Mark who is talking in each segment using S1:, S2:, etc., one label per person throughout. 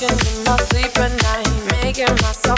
S1: Watching in my sleep at night, making myself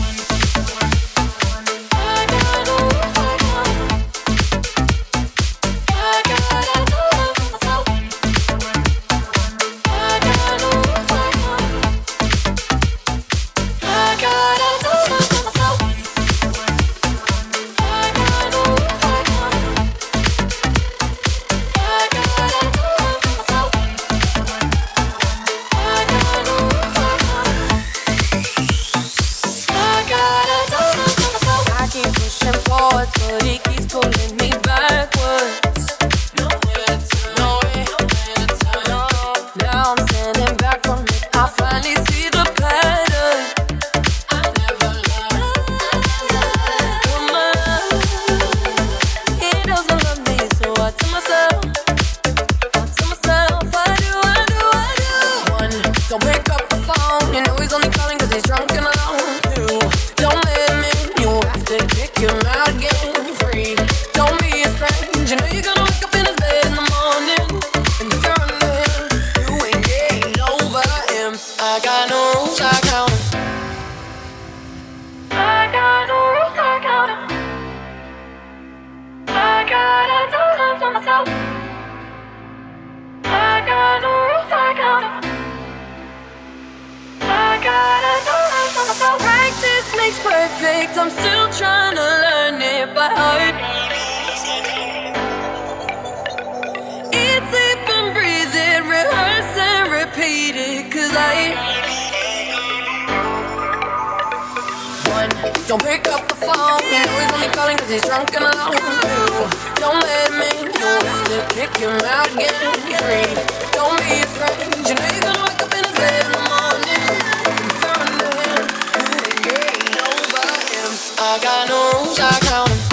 S1: for it. I got no rules, I count. I got no rules, I count. I got a ton of myself. I got no rules, I count. I got a ton of myself. Practice makes perfect, I'm still. Don't pick up the phone. You know he's only calling cause he's drunk and alone. Don't let him in. You'll have to kick him out again. Free. Don't be afraid. You know you're gonna wake up in his bed in the morning. Thunder him. Over him. I got no rules. I count him.